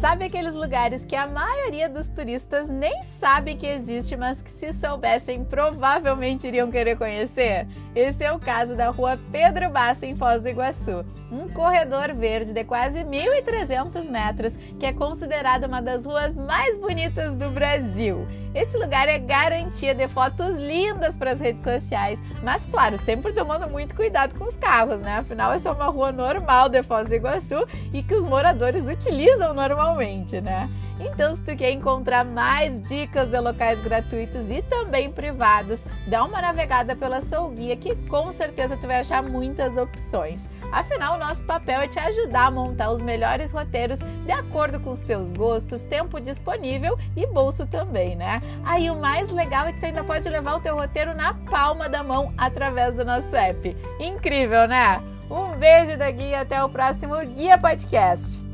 Sabe aqueles lugares que a maioria dos turistas nem sabe que existe, mas que se soubessem provavelmente iriam querer conhecer? Esse é o caso da rua Pedro Bassa em Foz do Iguaçu, um corredor verde de quase 1.300 metros que é considerado uma das ruas mais bonitas do Brasil. Esse lugar é garantia de fotos lindas para as redes sociais, mas claro, sempre tomando muito cuidado com os carros, né? Afinal, essa é uma rua normal de Foz do Iguaçu e que os moradores utilizam normalmente, né? Então, se tu quer encontrar mais dicas de locais gratuitos e também privados, dá uma navegada pela Soul Guia que com certeza tu vai achar muitas opções. Afinal, nosso papel é te ajudar a montar os melhores roteiros de acordo com os teus gostos, tempo disponível e bolso também, né? Aí o mais legal é que tu ainda pode levar o teu roteiro na palma da mão através do nosso app. Incrível, né? Um beijo da Guia, até o próximo Guia Podcast.